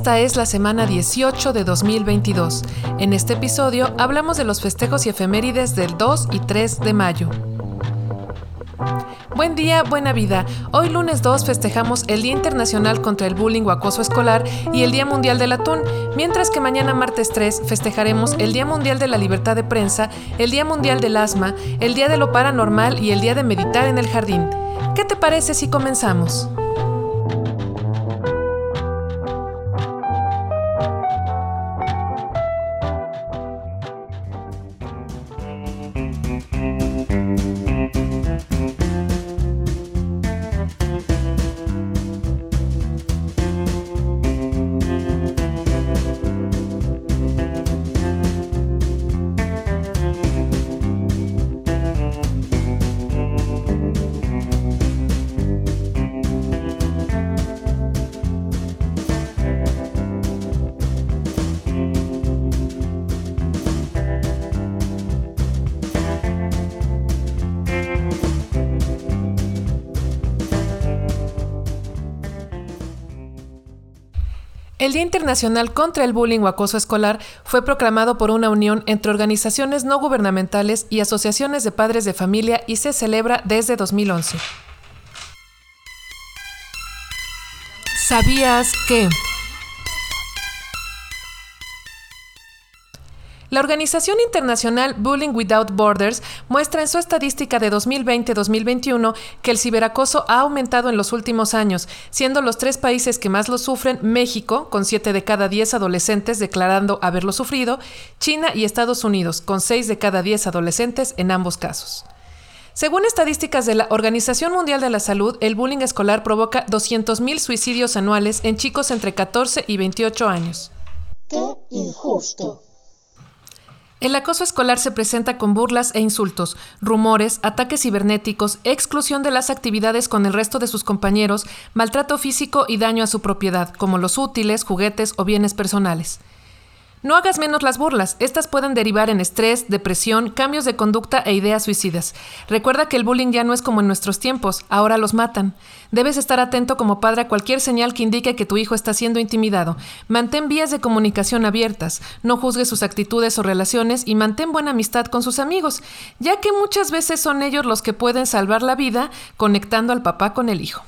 Esta es la semana 18 de 2022. En este episodio hablamos de los festejos y efemérides del 2 y 3 de mayo. Buen día, buena vida. Hoy lunes 2 festejamos el Día Internacional contra el Bullying o Acoso Escolar y el Día Mundial del Atún, mientras que mañana martes 3 festejaremos el Día Mundial de la Libertad de Prensa, el Día Mundial del Asma, el Día de lo Paranormal y el Día de Meditar en el Jardín. ¿Qué te parece si comenzamos? El Día Internacional contra el Bullying o Acoso Escolar fue proclamado por una unión entre organizaciones no gubernamentales y asociaciones de padres de familia y se celebra desde 2011. ¿Sabías que... La organización internacional Bullying Without Borders muestra en su estadística de 2020-2021 que el ciberacoso ha aumentado en los últimos años, siendo los tres países que más lo sufren México, con 7 de cada 10 adolescentes declarando haberlo sufrido, China y Estados Unidos, con 6 de cada 10 adolescentes en ambos casos. Según estadísticas de la Organización Mundial de la Salud, el bullying escolar provoca 200.000 suicidios anuales en chicos entre 14 y 28 años. ¡Qué injusto! El acoso escolar se presenta con burlas e insultos, rumores, ataques cibernéticos, exclusión de las actividades con el resto de sus compañeros, maltrato físico y daño a su propiedad, como los útiles, juguetes o bienes personales. No hagas menos las burlas, estas pueden derivar en estrés, depresión, cambios de conducta e ideas suicidas. Recuerda que el bullying ya no es como en nuestros tiempos, ahora los matan. Debes estar atento como padre a cualquier señal que indique que tu hijo está siendo intimidado. Mantén vías de comunicación abiertas, no juzgues sus actitudes o relaciones y mantén buena amistad con sus amigos, ya que muchas veces son ellos los que pueden salvar la vida conectando al papá con el hijo.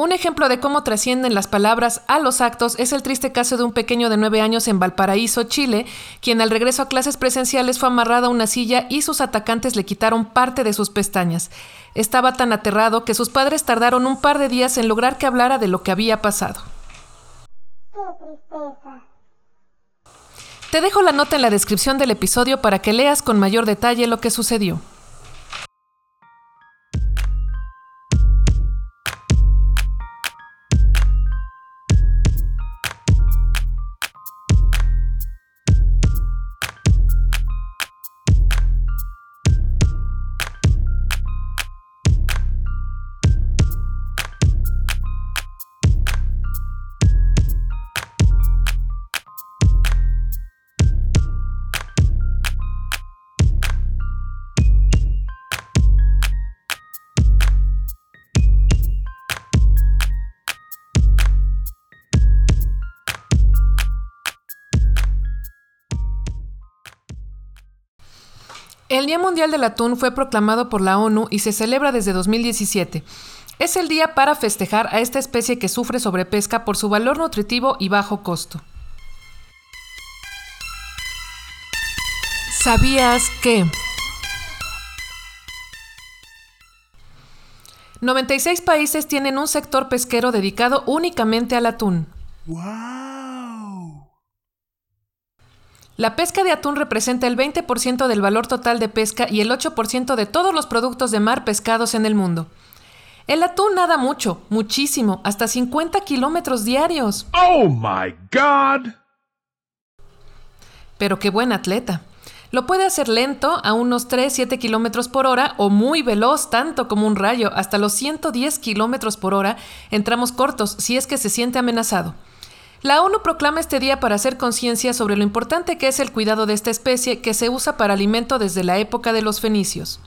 Un ejemplo de cómo trascienden las palabras a los actos es el triste caso de un pequeño de nueve años en Valparaíso, Chile, quien al regreso a clases presenciales fue amarrado a una silla y sus atacantes le quitaron parte de sus pestañas. Estaba tan aterrado que sus padres tardaron un par de días en lograr que hablara de lo que había pasado. Te dejo la nota en la descripción del episodio para que leas con mayor detalle lo que sucedió. El Día Mundial del Atún fue proclamado por la ONU y se celebra desde 2017. Es el día para festejar a esta especie que sufre sobrepesca por su valor nutritivo y bajo costo. ¿Sabías que? 96 países tienen un sector pesquero dedicado únicamente al atún. La pesca de atún representa el 20% del valor total de pesca y el 8% de todos los productos de mar pescados en el mundo. El atún nada mucho, muchísimo, hasta 50 kilómetros diarios. Oh my God! Pero qué buen atleta. Lo puede hacer lento, a unos 3-7 kilómetros por hora, o muy veloz, tanto como un rayo, hasta los 110 kilómetros por hora, en tramos cortos, si es que se siente amenazado. La ONU proclama este día para hacer conciencia sobre lo importante que es el cuidado de esta especie que se usa para alimento desde la época de los fenicios.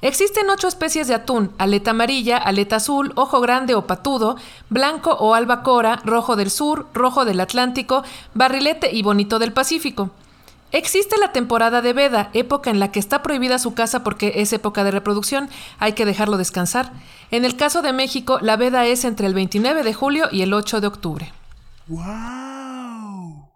Existen ocho especies de atún, aleta amarilla, aleta azul, ojo grande o patudo, blanco o albacora, rojo del sur, rojo del Atlántico, barrilete y bonito del Pacífico. Existe la temporada de veda, época en la que está prohibida su caza porque es época de reproducción, hay que dejarlo descansar. En el caso de México, la veda es entre el 29 de julio y el 8 de octubre. Wow!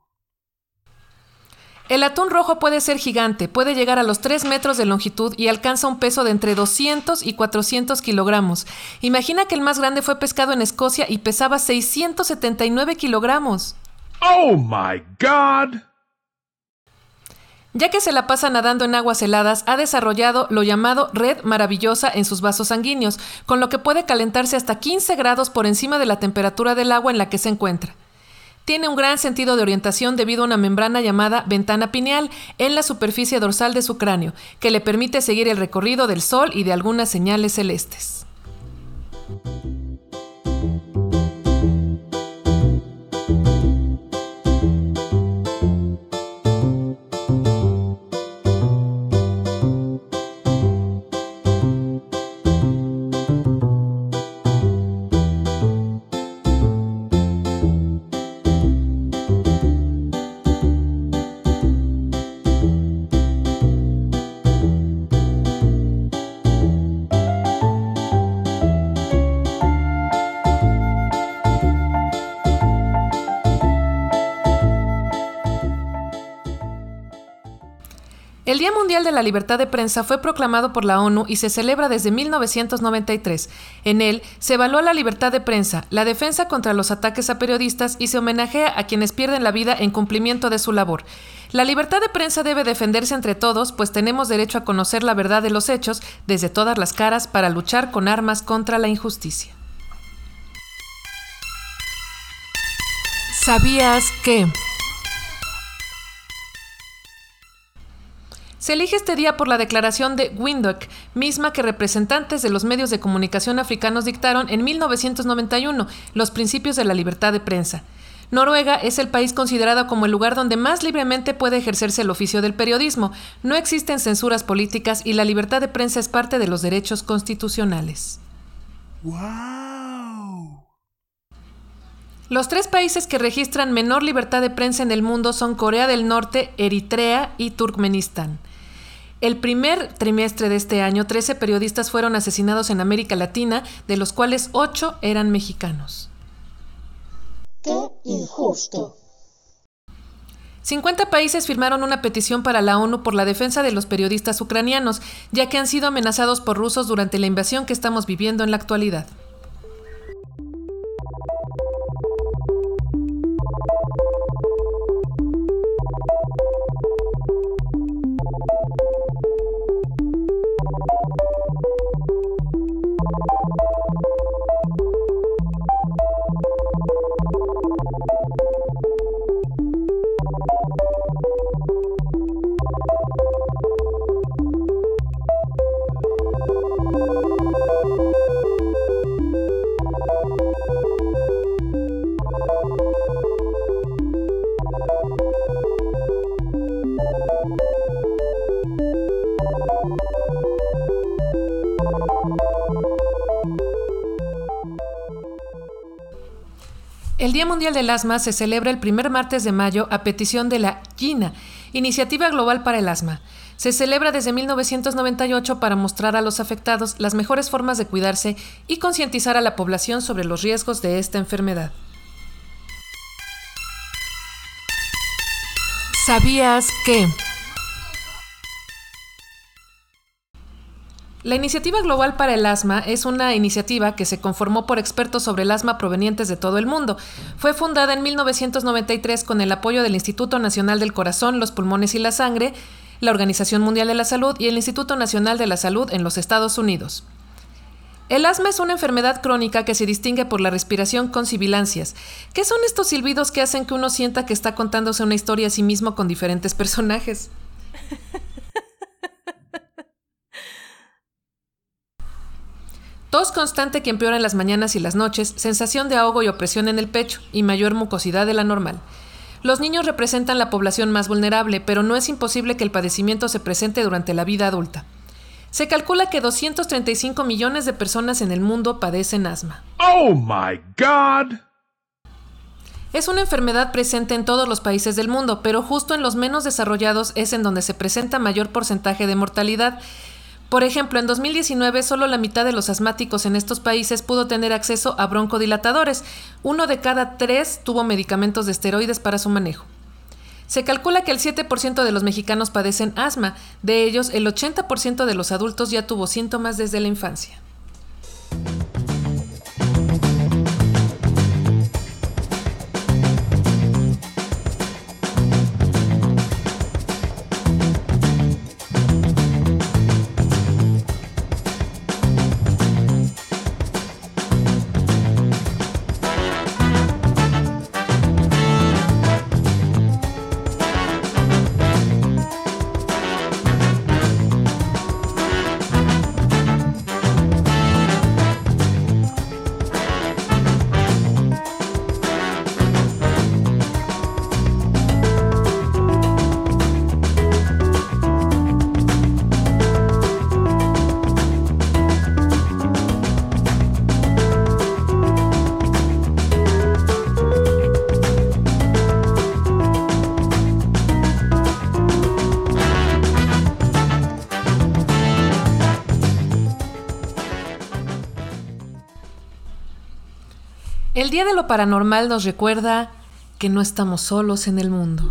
El atún rojo puede ser gigante, puede llegar a los 3 metros de longitud y alcanza un peso de entre 200 y 400 kilogramos. Imagina que el más grande fue pescado en Escocia y pesaba 679 kilogramos. Oh my God! Ya que se la pasa nadando en aguas heladas, ha desarrollado lo llamado red maravillosa en sus vasos sanguíneos, con lo que puede calentarse hasta 15 grados por encima de la temperatura del agua en la que se encuentra. Tiene un gran sentido de orientación debido a una membrana llamada ventana pineal en la superficie dorsal de su cráneo, que le permite seguir el recorrido del Sol y de algunas señales celestes. El Día Mundial de la Libertad de Prensa fue proclamado por la ONU y se celebra desde 1993. En él se evalúa la libertad de prensa, la defensa contra los ataques a periodistas y se homenajea a quienes pierden la vida en cumplimiento de su labor. La libertad de prensa debe defenderse entre todos, pues tenemos derecho a conocer la verdad de los hechos desde todas las caras para luchar con armas contra la injusticia. ¿Sabías que... Se elige este día por la declaración de Windhoek, misma que representantes de los medios de comunicación africanos dictaron en 1991 los principios de la libertad de prensa. Noruega es el país considerado como el lugar donde más libremente puede ejercerse el oficio del periodismo. No existen censuras políticas y la libertad de prensa es parte de los derechos constitucionales. Wow! Los tres países que registran menor libertad de prensa en el mundo son Corea del Norte, Eritrea y Turkmenistán. El primer trimestre de este año, 13 periodistas fueron asesinados en América Latina, de los cuales 8 eran mexicanos. ¡Qué injusto! 50 países firmaron una petición para la ONU por la defensa de los periodistas ucranianos, ya que han sido amenazados por rusos durante la invasión que estamos viviendo en la actualidad. Día Mundial del Asma se celebra el primer martes de mayo a petición de la GINA, Iniciativa Global para el Asma. Se celebra desde 1998 para mostrar a los afectados las mejores formas de cuidarse y concientizar a la población sobre los riesgos de esta enfermedad. ¿Sabías que? La Iniciativa Global para el Asma es una iniciativa que se conformó por expertos sobre el asma provenientes de todo el mundo. Fue fundada en 1993 con el apoyo del Instituto Nacional del Corazón, los Pulmones y la Sangre, la Organización Mundial de la Salud y el Instituto Nacional de la Salud en los Estados Unidos. El asma es una enfermedad crónica que se distingue por la respiración con sibilancias. ¿Qué son estos silbidos que hacen que uno sienta que está contándose una historia a sí mismo con diferentes personajes? Tos constante que empeora en las mañanas y las noches, sensación de ahogo y opresión en el pecho y mayor mucosidad de la normal. Los niños representan la población más vulnerable, pero no es imposible que el padecimiento se presente durante la vida adulta. Se calcula que 235 millones de personas en el mundo padecen asma. Oh my god! Es una enfermedad presente en todos los países del mundo, pero justo en los menos desarrollados es en donde se presenta mayor porcentaje de mortalidad. Por ejemplo, en 2019 solo la mitad de los asmáticos en estos países pudo tener acceso a broncodilatadores. Uno de cada tres tuvo medicamentos de esteroides para su manejo. Se calcula que el 7% de los mexicanos padecen asma, de ellos el 80% de los adultos ya tuvo síntomas desde la infancia. El Día de lo Paranormal nos recuerda que no estamos solos en el mundo.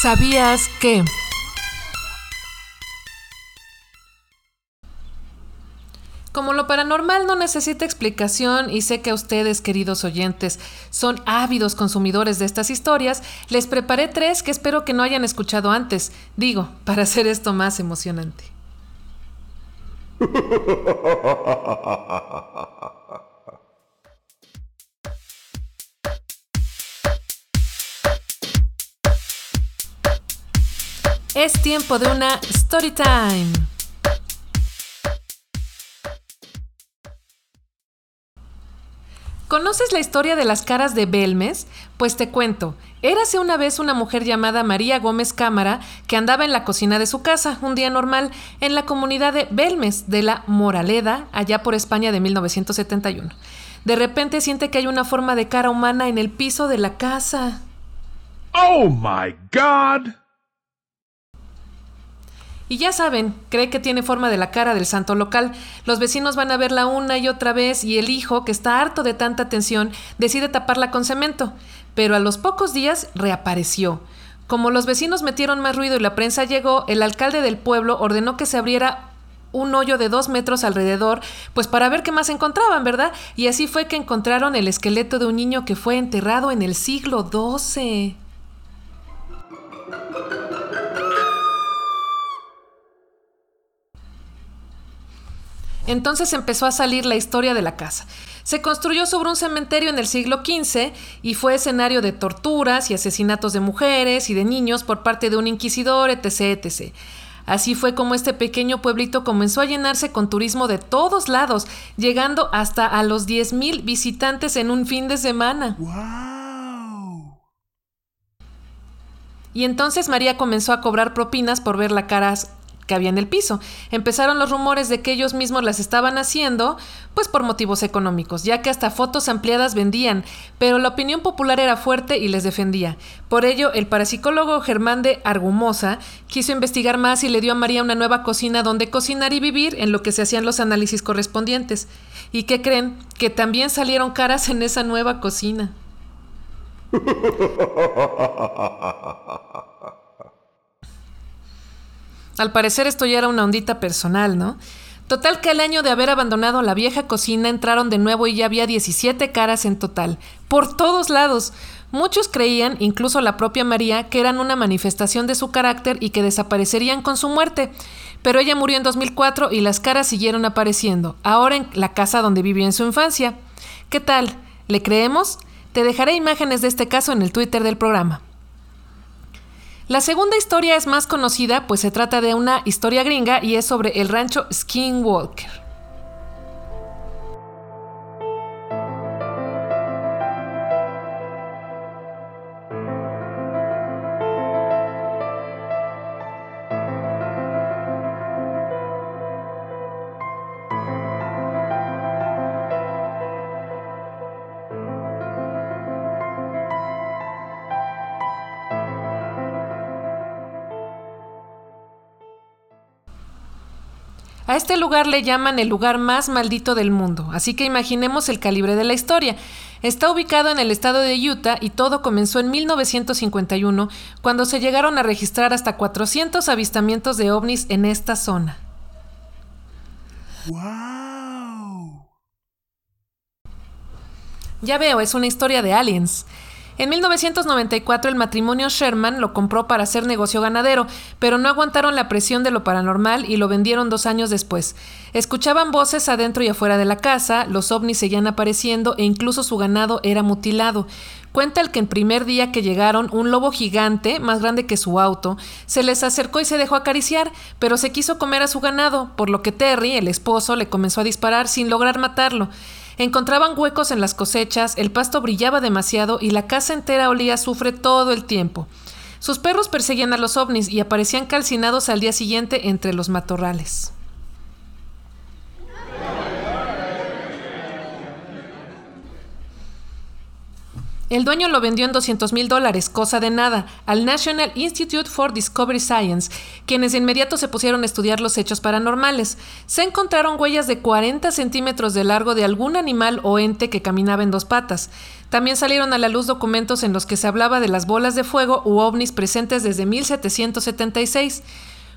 ¿Sabías que... paranormal no necesita explicación y sé que a ustedes, queridos oyentes, son ávidos consumidores de estas historias, les preparé tres que espero que no hayan escuchado antes, digo, para hacer esto más emocionante. Es tiempo de una story time. ¿Conoces la historia de las caras de Belmes? Pues te cuento. Érase una vez una mujer llamada María Gómez Cámara que andaba en la cocina de su casa un día normal en la comunidad de Belmes de la Moraleda, allá por España de 1971. De repente siente que hay una forma de cara humana en el piso de la casa. Oh my god! Y ya saben, cree que tiene forma de la cara del santo local. Los vecinos van a verla una y otra vez y el hijo, que está harto de tanta atención, decide taparla con cemento. Pero a los pocos días reapareció. Como los vecinos metieron más ruido y la prensa llegó, el alcalde del pueblo ordenó que se abriera un hoyo de dos metros alrededor, pues para ver qué más encontraban, ¿verdad? Y así fue que encontraron el esqueleto de un niño que fue enterrado en el siglo XII. Entonces empezó a salir la historia de la casa. Se construyó sobre un cementerio en el siglo XV y fue escenario de torturas y asesinatos de mujeres y de niños por parte de un inquisidor, etc. etc. Así fue como este pequeño pueblito comenzó a llenarse con turismo de todos lados, llegando hasta a los 10.000 visitantes en un fin de semana. Y entonces María comenzó a cobrar propinas por ver la cara que había en el piso. Empezaron los rumores de que ellos mismos las estaban haciendo, pues por motivos económicos, ya que hasta fotos ampliadas vendían, pero la opinión popular era fuerte y les defendía. Por ello, el parapsicólogo Germán de Argumosa quiso investigar más y le dio a María una nueva cocina donde cocinar y vivir en lo que se hacían los análisis correspondientes. ¿Y qué creen? Que también salieron caras en esa nueva cocina. Al parecer esto ya era una ondita personal, ¿no? Total que al año de haber abandonado la vieja cocina entraron de nuevo y ya había 17 caras en total, por todos lados. Muchos creían, incluso la propia María, que eran una manifestación de su carácter y que desaparecerían con su muerte. Pero ella murió en 2004 y las caras siguieron apareciendo, ahora en la casa donde vivió en su infancia. ¿Qué tal? ¿Le creemos? Te dejaré imágenes de este caso en el Twitter del programa. La segunda historia es más conocida, pues se trata de una historia gringa y es sobre el rancho Skinwalker. A este lugar le llaman el lugar más maldito del mundo, así que imaginemos el calibre de la historia. Está ubicado en el estado de Utah y todo comenzó en 1951, cuando se llegaron a registrar hasta 400 avistamientos de ovnis en esta zona. ¡Wow! Ya veo, es una historia de aliens. En 1994 el matrimonio Sherman lo compró para hacer negocio ganadero, pero no aguantaron la presión de lo paranormal y lo vendieron dos años después. Escuchaban voces adentro y afuera de la casa, los ovnis seguían apareciendo e incluso su ganado era mutilado. Cuenta el que el primer día que llegaron, un lobo gigante, más grande que su auto, se les acercó y se dejó acariciar, pero se quiso comer a su ganado, por lo que Terry, el esposo, le comenzó a disparar sin lograr matarlo. Encontraban huecos en las cosechas, el pasto brillaba demasiado y la casa entera olía azufre todo el tiempo. Sus perros perseguían a los ovnis y aparecían calcinados al día siguiente entre los matorrales. El dueño lo vendió en 200 mil dólares, cosa de nada, al National Institute for Discovery Science, quienes de inmediato se pusieron a estudiar los hechos paranormales. Se encontraron huellas de 40 centímetros de largo de algún animal o ente que caminaba en dos patas. También salieron a la luz documentos en los que se hablaba de las bolas de fuego u ovnis presentes desde 1776.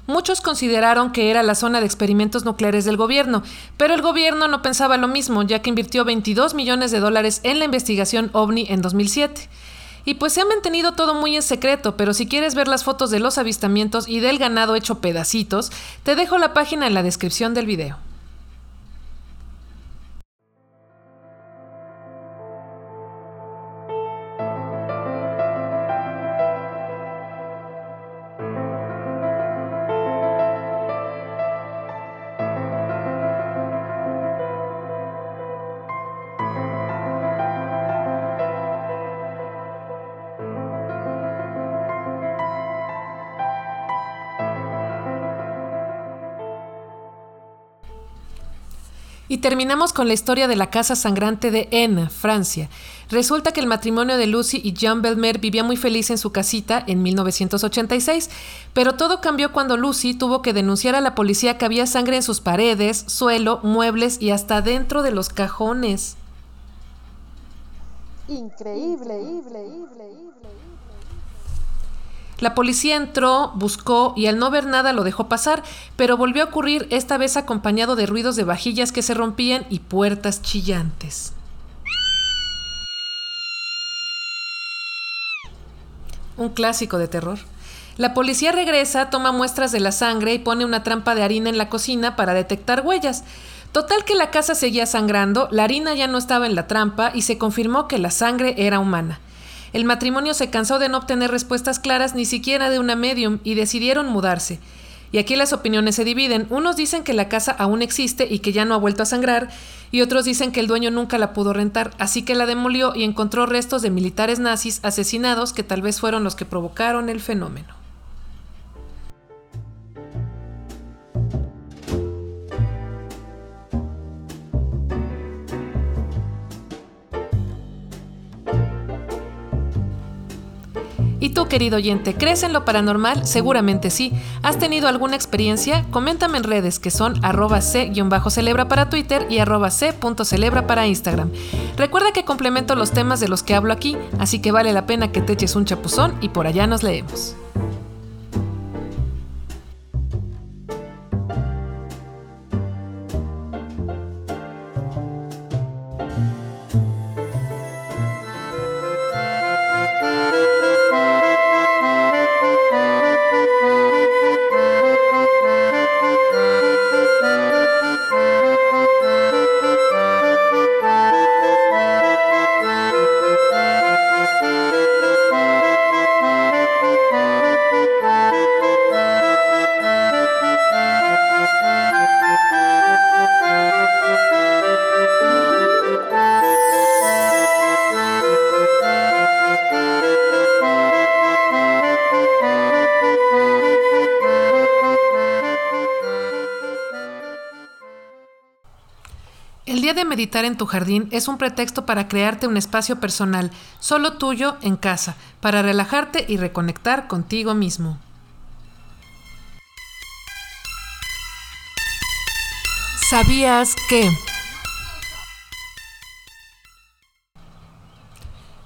Muchos consideraron que era la zona de experimentos nucleares del gobierno, pero el gobierno no pensaba lo mismo, ya que invirtió 22 millones de dólares en la investigación OVNI en 2007. Y pues se ha mantenido todo muy en secreto, pero si quieres ver las fotos de los avistamientos y del ganado hecho pedacitos, te dejo la página en la descripción del video. Terminamos con la historia de la casa sangrante de N, Francia. Resulta que el matrimonio de Lucy y Jean Belmer vivía muy feliz en su casita en 1986, pero todo cambió cuando Lucy tuvo que denunciar a la policía que había sangre en sus paredes, suelo, muebles y hasta dentro de los cajones. Increíble, increíble. La policía entró, buscó y al no ver nada lo dejó pasar, pero volvió a ocurrir esta vez acompañado de ruidos de vajillas que se rompían y puertas chillantes. Un clásico de terror. La policía regresa, toma muestras de la sangre y pone una trampa de harina en la cocina para detectar huellas. Total que la casa seguía sangrando, la harina ya no estaba en la trampa y se confirmó que la sangre era humana. El matrimonio se cansó de no obtener respuestas claras ni siquiera de una medium y decidieron mudarse. Y aquí las opiniones se dividen. Unos dicen que la casa aún existe y que ya no ha vuelto a sangrar, y otros dicen que el dueño nunca la pudo rentar, así que la demolió y encontró restos de militares nazis asesinados que tal vez fueron los que provocaron el fenómeno. Tú, querido oyente, crees en lo paranormal? Seguramente sí. ¿Has tenido alguna experiencia? Coméntame en redes que son arroba c-celebra para Twitter y arroba c.celebra para Instagram. Recuerda que complemento los temas de los que hablo aquí, así que vale la pena que te eches un chapuzón y por allá nos leemos. Meditar en tu jardín es un pretexto para crearte un espacio personal, solo tuyo, en casa, para relajarte y reconectar contigo mismo. ¿Sabías que...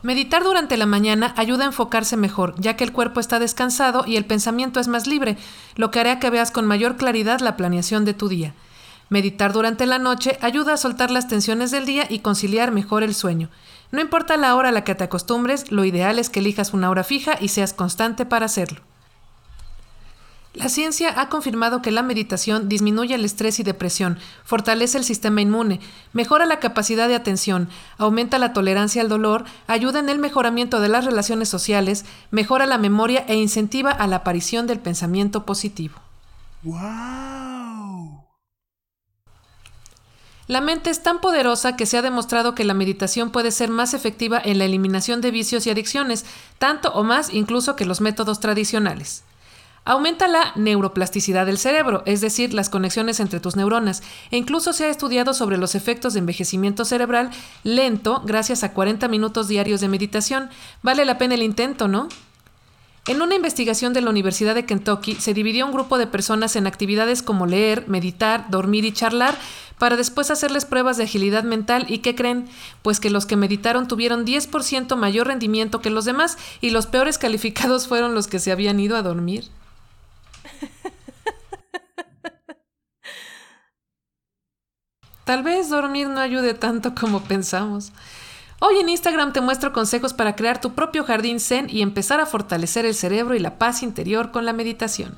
Meditar durante la mañana ayuda a enfocarse mejor, ya que el cuerpo está descansado y el pensamiento es más libre, lo que hará que veas con mayor claridad la planeación de tu día. Meditar durante la noche ayuda a soltar las tensiones del día y conciliar mejor el sueño. No importa la hora a la que te acostumbres, lo ideal es que elijas una hora fija y seas constante para hacerlo. La ciencia ha confirmado que la meditación disminuye el estrés y depresión, fortalece el sistema inmune, mejora la capacidad de atención, aumenta la tolerancia al dolor, ayuda en el mejoramiento de las relaciones sociales, mejora la memoria e incentiva a la aparición del pensamiento positivo. ¡Wow! La mente es tan poderosa que se ha demostrado que la meditación puede ser más efectiva en la eliminación de vicios y adicciones, tanto o más incluso que los métodos tradicionales. Aumenta la neuroplasticidad del cerebro, es decir, las conexiones entre tus neuronas, e incluso se ha estudiado sobre los efectos de envejecimiento cerebral lento gracias a 40 minutos diarios de meditación. Vale la pena el intento, ¿no? En una investigación de la Universidad de Kentucky se dividió un grupo de personas en actividades como leer, meditar, dormir y charlar para después hacerles pruebas de agilidad mental y ¿qué creen? Pues que los que meditaron tuvieron 10% mayor rendimiento que los demás y los peores calificados fueron los que se habían ido a dormir. Tal vez dormir no ayude tanto como pensamos. Hoy en Instagram te muestro consejos para crear tu propio jardín zen y empezar a fortalecer el cerebro y la paz interior con la meditación.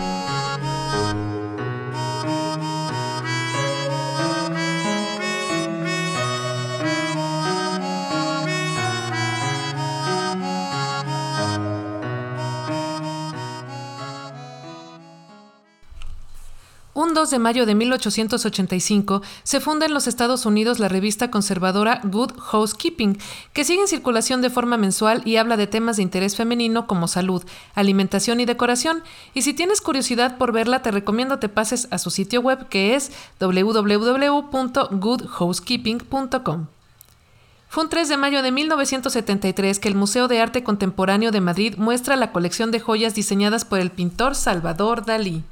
2 de mayo de 1885 se funda en los Estados Unidos la revista conservadora Good Housekeeping, que sigue en circulación de forma mensual y habla de temas de interés femenino como salud, alimentación y decoración. Y si tienes curiosidad por verla, te recomiendo te pases a su sitio web que es www.goodhousekeeping.com. Fue un 3 de mayo de 1973 que el Museo de Arte Contemporáneo de Madrid muestra la colección de joyas diseñadas por el pintor Salvador Dalí.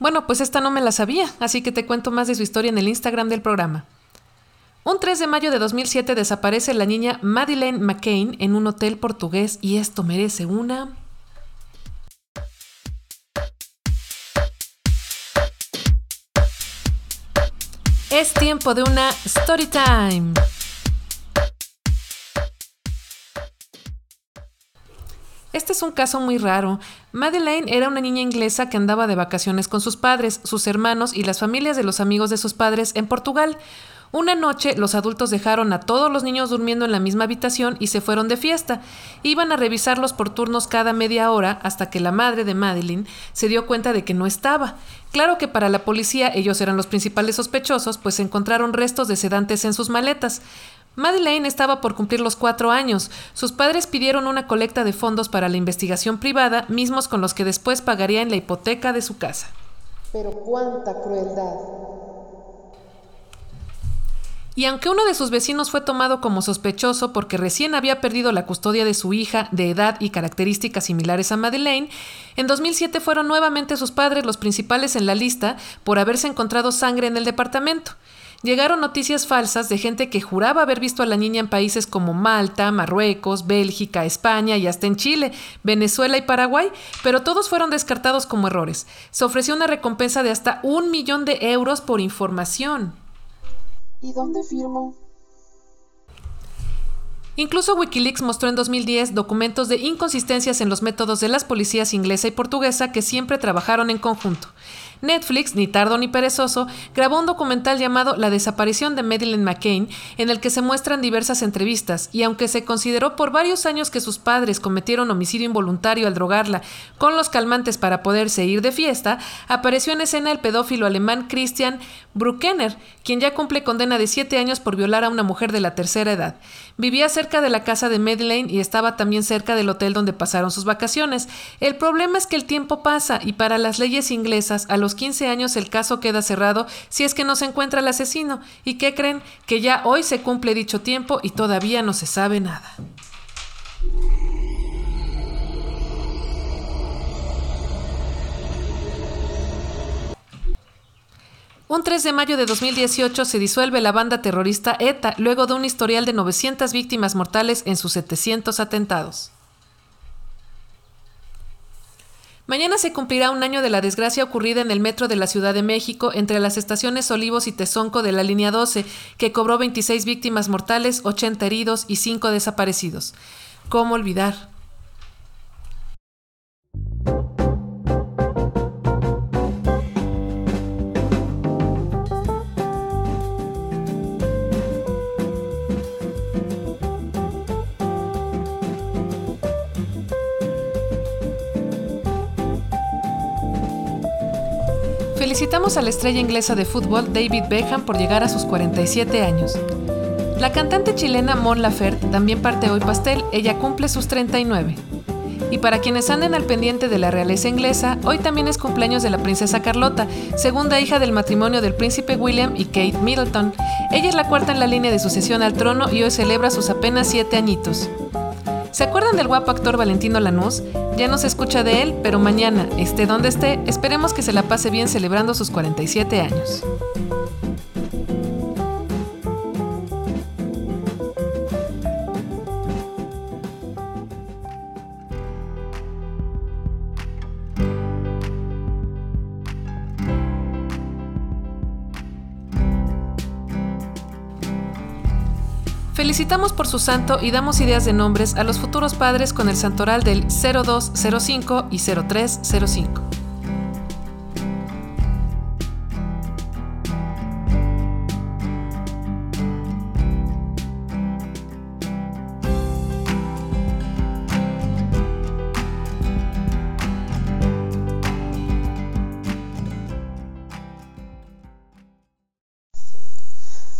Bueno, pues esta no me la sabía, así que te cuento más de su historia en el Instagram del programa. Un 3 de mayo de 2007 desaparece la niña Madeleine McCain en un hotel portugués y esto merece una... Es tiempo de una story time. Este es un caso muy raro. Madeleine era una niña inglesa que andaba de vacaciones con sus padres, sus hermanos y las familias de los amigos de sus padres en Portugal. Una noche los adultos dejaron a todos los niños durmiendo en la misma habitación y se fueron de fiesta. Iban a revisarlos por turnos cada media hora hasta que la madre de Madeleine se dio cuenta de que no estaba. Claro que para la policía ellos eran los principales sospechosos, pues encontraron restos de sedantes en sus maletas. Madeleine estaba por cumplir los cuatro años. Sus padres pidieron una colecta de fondos para la investigación privada, mismos con los que después pagarían la hipoteca de su casa. Pero cuánta crueldad. Y aunque uno de sus vecinos fue tomado como sospechoso porque recién había perdido la custodia de su hija de edad y características similares a Madeleine, en 2007 fueron nuevamente sus padres los principales en la lista por haberse encontrado sangre en el departamento. Llegaron noticias falsas de gente que juraba haber visto a la niña en países como Malta, Marruecos, Bélgica, España y hasta en Chile, Venezuela y Paraguay, pero todos fueron descartados como errores. Se ofreció una recompensa de hasta un millón de euros por información. ¿Y dónde firmo? Incluso Wikileaks mostró en 2010 documentos de inconsistencias en los métodos de las policías inglesa y portuguesa que siempre trabajaron en conjunto. Netflix, ni tardo ni perezoso, grabó un documental llamado La desaparición de Madeleine McCain, en el que se muestran diversas entrevistas, y aunque se consideró por varios años que sus padres cometieron homicidio involuntario al drogarla con los calmantes para poderse ir de fiesta, apareció en escena el pedófilo alemán Christian Bruckner, quien ya cumple condena de siete años por violar a una mujer de la tercera edad. Vivía cerca de la casa de Madeleine y estaba también cerca del hotel donde pasaron sus vacaciones. El problema es que el tiempo pasa y para las leyes inglesas a los 15 años el caso queda cerrado si es que no se encuentra el asesino. ¿Y qué creen? Que ya hoy se cumple dicho tiempo y todavía no se sabe nada. Un 3 de mayo de 2018 se disuelve la banda terrorista ETA luego de un historial de 900 víctimas mortales en sus 700 atentados. Mañana se cumplirá un año de la desgracia ocurrida en el metro de la Ciudad de México entre las estaciones Olivos y Tezonco de la línea 12, que cobró 26 víctimas mortales, 80 heridos y 5 desaparecidos. ¿Cómo olvidar? Felicitamos a la estrella inglesa de fútbol David Beckham por llegar a sus 47 años. La cantante chilena Mon Laferte también parte hoy pastel, ella cumple sus 39. Y para quienes anden al pendiente de la realeza inglesa, hoy también es cumpleaños de la princesa Carlota, segunda hija del matrimonio del príncipe William y Kate Middleton. Ella es la cuarta en la línea de sucesión al trono y hoy celebra sus apenas siete añitos. ¿Se acuerdan del guapo actor Valentino Lanús? Ya no se escucha de él, pero mañana, esté donde esté, esperemos que se la pase bien celebrando sus 47 años. Felicitamos por su santo y damos ideas de nombres a los futuros padres con el santoral del 0205 y 0305.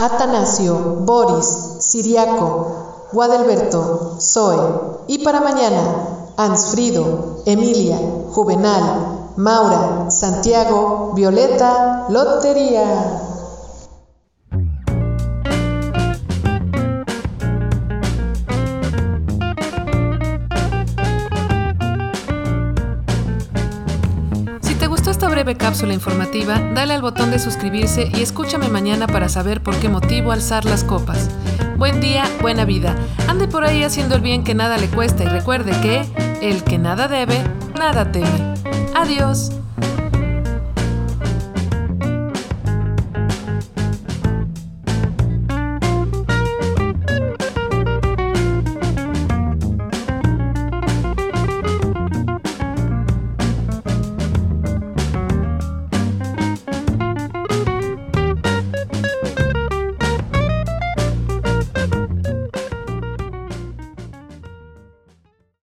Atanasio, Boris, Siriaco, Guadalberto, Zoe. Y para mañana, Ansfrido, Emilia, Juvenal, Maura, Santiago, Violeta, Lotería. Si te gustó esta breve cápsula informativa, dale al botón de suscribirse y escúchame mañana para saber por qué motivo alzar las copas. Buen día, buena vida. Ande por ahí haciendo el bien que nada le cuesta y recuerde que el que nada debe, nada teme. Adiós.